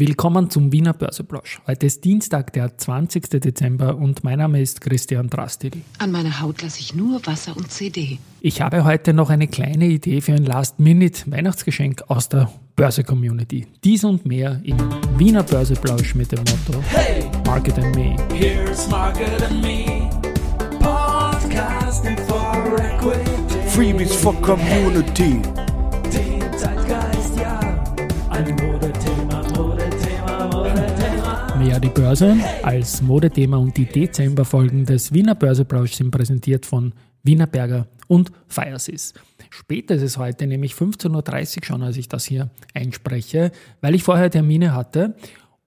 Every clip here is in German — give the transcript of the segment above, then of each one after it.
Willkommen zum Wiener Börseplausch. Heute ist Dienstag, der 20. Dezember und mein Name ist Christian Drastil. An meiner Haut lasse ich nur Wasser und CD. Ich habe heute noch eine kleine Idee für ein Last-Minute-Weihnachtsgeschenk aus der Börse-Community. Dies und mehr im Wiener Börseplausch mit dem Motto Hey, Market and Me. here's Market and Me. Podcasting for Equity. Freebies for Community. Den die Börse als Modethema und die Dezemberfolgen des Wiener Börseplausch sind präsentiert von Wiener Berger und Firesys. Später ist es heute nämlich 15.30 Uhr schon, als ich das hier einspreche, weil ich vorher Termine hatte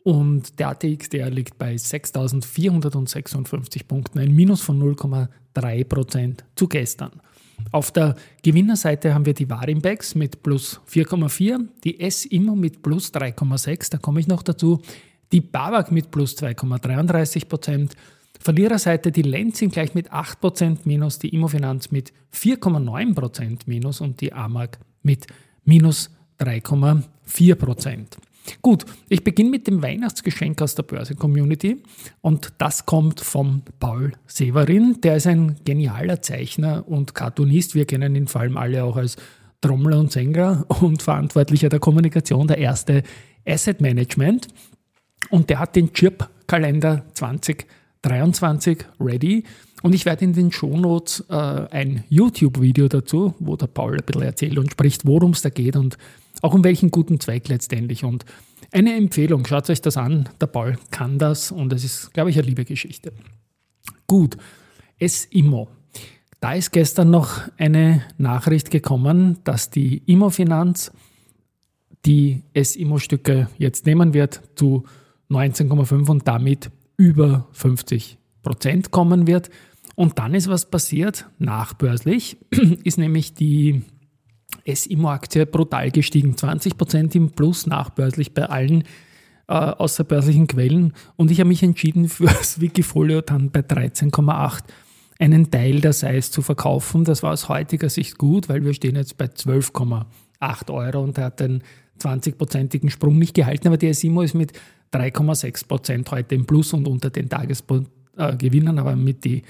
und der ATX, der liegt bei 6.456 Punkten, ein Minus von 0,3% zu gestern. Auf der Gewinnerseite haben wir die Warimbex mit plus 4,4, die S-Immo mit plus 3,6, da komme ich noch dazu, die BAWAG mit plus 2,33 Prozent, Verliererseite die Lenzing gleich mit 8 Prozent minus, die Immofinanz mit 4,9 Prozent minus und die AMAG mit minus 3,4 Prozent. Gut, ich beginne mit dem Weihnachtsgeschenk aus der Börse-Community und das kommt vom Paul Severin. Der ist ein genialer Zeichner und Cartoonist. Wir kennen ihn vor allem alle auch als Trommler und Sänger und Verantwortlicher der Kommunikation der erste Asset Management. Und der hat den Chirp-Kalender 2023 ready. Und ich werde in den Shownotes äh, ein YouTube-Video dazu, wo der Paul ein bisschen erzählt und spricht, worum es da geht und auch um welchen guten Zweck letztendlich. Und eine Empfehlung, schaut euch das an. Der Paul kann das und es ist, glaube ich, eine liebe Geschichte. Gut, es Immo. Da ist gestern noch eine Nachricht gekommen, dass die Immofinanz die S-Immo-Stücke jetzt nehmen wird zu 19,5 und damit über 50 Prozent kommen wird. Und dann ist was passiert, nachbörslich, ist nämlich die S-Immo-Aktie brutal gestiegen, 20 Prozent im Plus nachbörslich bei allen äh, außerbörslichen Quellen. Und ich habe mich entschieden, für das Wikifolio dann bei 13,8 einen Teil der Size zu verkaufen. Das war aus heutiger Sicht gut, weil wir stehen jetzt bei 12,8 Euro und er hat den 20-prozentigen Sprung nicht gehalten, aber der SIMO ist mit 3,6 Prozent heute im Plus und unter den Tagesgewinnern, aber mit, die,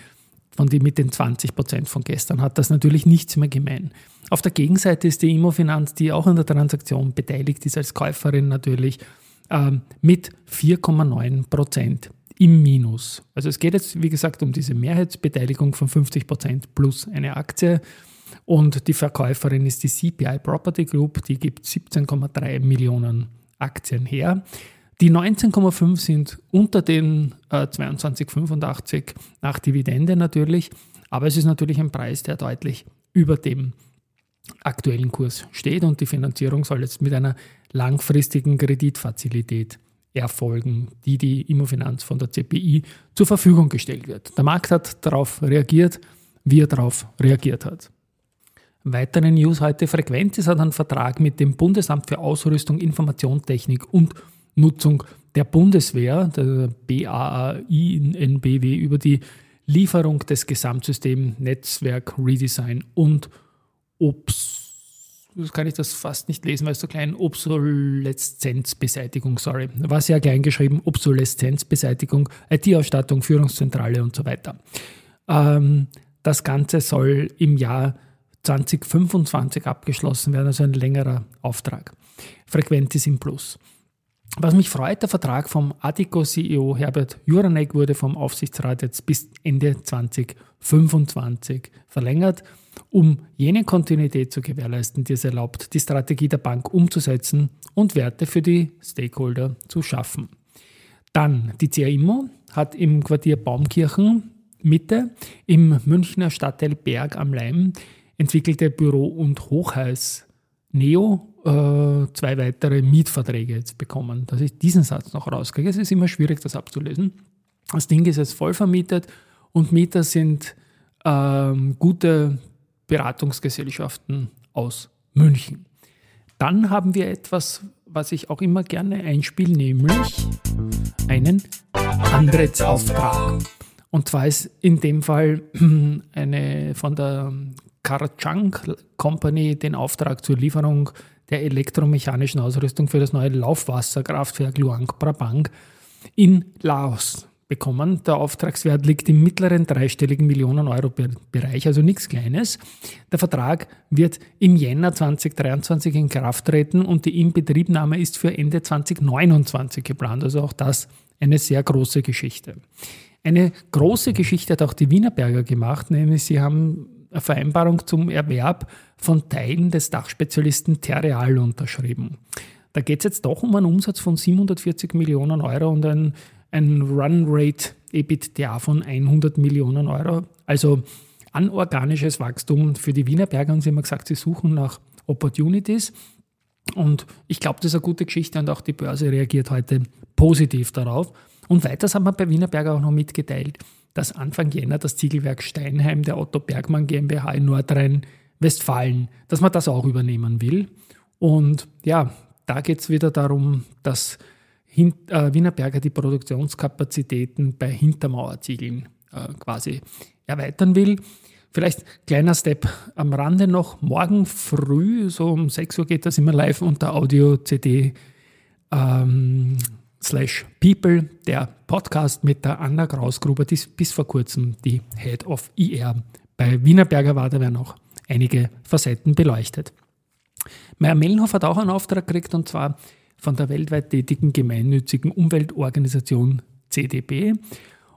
von die, mit den 20 Prozent von gestern hat das natürlich nichts mehr gemein. Auf der Gegenseite ist die Immofinanz, die auch an der Transaktion beteiligt ist als Käuferin natürlich, ähm, mit 4,9 Prozent im Minus. Also es geht jetzt, wie gesagt, um diese Mehrheitsbeteiligung von 50 Prozent plus eine Aktie. Und die Verkäuferin ist die CPI Property Group, die gibt 17,3 Millionen Aktien her. Die 19,5 sind unter den äh, 22,85 nach Dividende natürlich, aber es ist natürlich ein Preis, der deutlich über dem aktuellen Kurs steht und die Finanzierung soll jetzt mit einer langfristigen Kreditfazilität erfolgen, die die Immofinanz von der CPI zur Verfügung gestellt wird. Der Markt hat darauf reagiert, wie er darauf reagiert hat. Weitere News heute. Frequentis hat einen Vertrag mit dem Bundesamt für Ausrüstung, Informationstechnik und Nutzung der Bundeswehr, der BAAI in NBW, über die Lieferung des Gesamtsystems Netzwerk Redesign und Obs kann ich das fast nicht lesen, weil es so klein Obsoleszenzbeseitigung, sorry, war sehr klein geschrieben, Obsoleszenzbeseitigung, IT-Ausstattung, Führungszentrale und so weiter. Ähm, das Ganze soll im Jahr 2025 abgeschlossen werden, also ein längerer Auftrag. Frequentis im Plus. Was mich freut, der Vertrag vom Adico-CEO Herbert Juranek wurde vom Aufsichtsrat jetzt bis Ende 2025 verlängert um jene Kontinuität zu gewährleisten, die es erlaubt, die Strategie der Bank umzusetzen und Werte für die Stakeholder zu schaffen. Dann die CA hat im Quartier Baumkirchen Mitte im Münchner Stadtteil Berg am Leim entwickelte Büro- und Hochhaus Neo äh, zwei weitere Mietverträge jetzt bekommen. Dass ich diesen Satz noch rauskriege, es ist immer schwierig, das abzulesen. Das Ding ist jetzt voll vermietet und Mieter sind ähm, gute Beratungsgesellschaften aus München. Dann haben wir etwas, was ich auch immer gerne einspiele, nämlich einen Anrechtsauftrag. Und zwar ist in dem Fall eine von der Karachang Company den Auftrag zur Lieferung der elektromechanischen Ausrüstung für das neue Laufwasserkraftwerk Luang Prabang in Laos bekommen. Der Auftragswert liegt im mittleren dreistelligen Millionen Euro Bereich, also nichts Kleines. Der Vertrag wird im Jänner 2023 in Kraft treten und die Inbetriebnahme ist für Ende 2029 geplant. Also auch das eine sehr große Geschichte. Eine große Geschichte hat auch die Wienerberger gemacht, nämlich sie haben Vereinbarung zum Erwerb von Teilen des Dachspezialisten Terreal unterschrieben. Da geht es jetzt doch um einen Umsatz von 740 Millionen Euro und ein, ein Run-Rate EBITDA von 100 Millionen Euro. Also anorganisches Wachstum für die Wienerberger und sie haben gesagt, sie suchen nach Opportunities. Und ich glaube, das ist eine gute Geschichte und auch die Börse reagiert heute positiv darauf. Und weiters haben wir bei Wienerberger auch noch mitgeteilt, dass Anfang Jänner das Ziegelwerk Steinheim der Otto Bergmann GmbH in Nordrhein-Westfalen, dass man das auch übernehmen will. Und ja, da geht es wieder darum, dass äh, Wienerberger die Produktionskapazitäten bei Hintermauerziegeln äh, quasi erweitern will. Vielleicht kleiner Step am Rande noch. Morgen früh, so um 6 Uhr geht das immer live unter Audio-CD ähm, slash People, der Podcast mit der Anna Krausgruber, die bis vor kurzem die Head of IR bei Wienerberger war. Da werden auch einige Facetten beleuchtet. Meyer Mellenhof hat auch einen Auftrag gekriegt und zwar von der weltweit tätigen gemeinnützigen Umweltorganisation CDB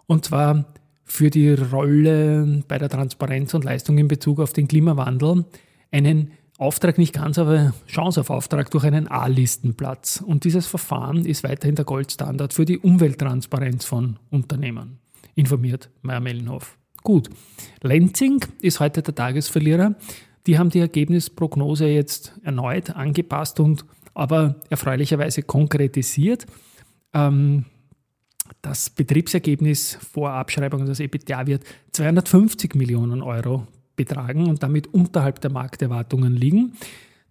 und zwar für die Rolle bei der Transparenz und Leistung in Bezug auf den Klimawandel einen Auftrag nicht ganz, aber Chance auf Auftrag durch einen A-Listenplatz. Und dieses Verfahren ist weiterhin der Goldstandard für die Umwelttransparenz von Unternehmen, informiert Meyer Mellenhof. Gut, Lenzing ist heute der Tagesverlierer. Die haben die Ergebnisprognose jetzt erneut angepasst und aber erfreulicherweise konkretisiert. Ähm, das Betriebsergebnis vor Abschreibung, das EBITDA, wird 250 Millionen Euro betragen und damit unterhalb der Markterwartungen liegen.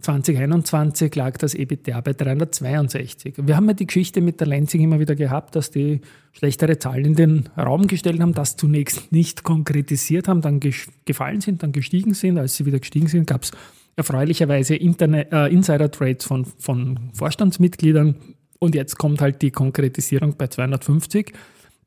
2021 lag das EBITDA bei 362. Wir haben ja die Geschichte mit der Lansing immer wieder gehabt, dass die schlechtere Zahlen in den Raum gestellt haben, das zunächst nicht konkretisiert haben, dann gefallen sind, dann gestiegen sind. Als sie wieder gestiegen sind, gab es erfreulicherweise äh, Insider-Trades von, von Vorstandsmitgliedern und jetzt kommt halt die Konkretisierung bei 250.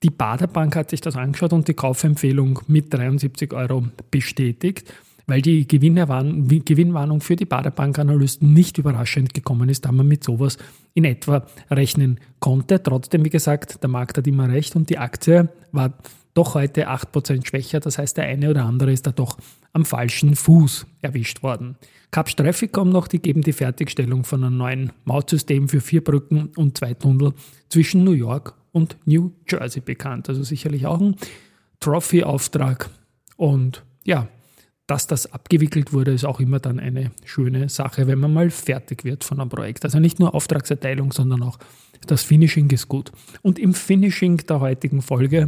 Die Baderbank hat sich das angeschaut und die Kaufempfehlung mit 73 Euro bestätigt, weil die Gewinnwarnung für die Baderbank-Analysten nicht überraschend gekommen ist, da man mit sowas in etwa rechnen konnte. Trotzdem, wie gesagt, der Markt hat immer recht und die Aktie war doch heute 8% schwächer. Das heißt, der eine oder andere ist da doch am falschen Fuß erwischt worden. Capsch Trafficom noch, die geben die Fertigstellung von einem neuen Mautsystem für vier Brücken und zwei Tunnel zwischen New York und New Jersey bekannt. Also sicherlich auch ein Trophy-Auftrag. Und ja, dass das abgewickelt wurde, ist auch immer dann eine schöne Sache, wenn man mal fertig wird von einem Projekt. Also nicht nur Auftragserteilung, sondern auch das Finishing ist gut. Und im Finishing der heutigen Folge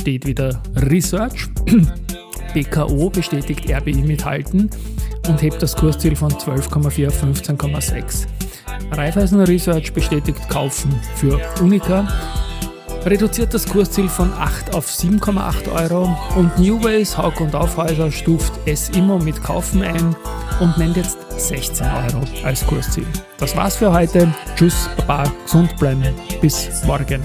steht wieder Research. BKO bestätigt RBI mithalten und hebt das Kursziel von 12,4 auf 15,6. Raiffeisen Research bestätigt Kaufen für Unica reduziert das Kursziel von 8 auf 7,8 Euro und Newways, Haug und Aufhäuser stuft es immer mit Kaufen ein und nennt jetzt 16 Euro als Kursziel. Das war's für heute. Tschüss, Baba, gesund bleiben. Bis morgen.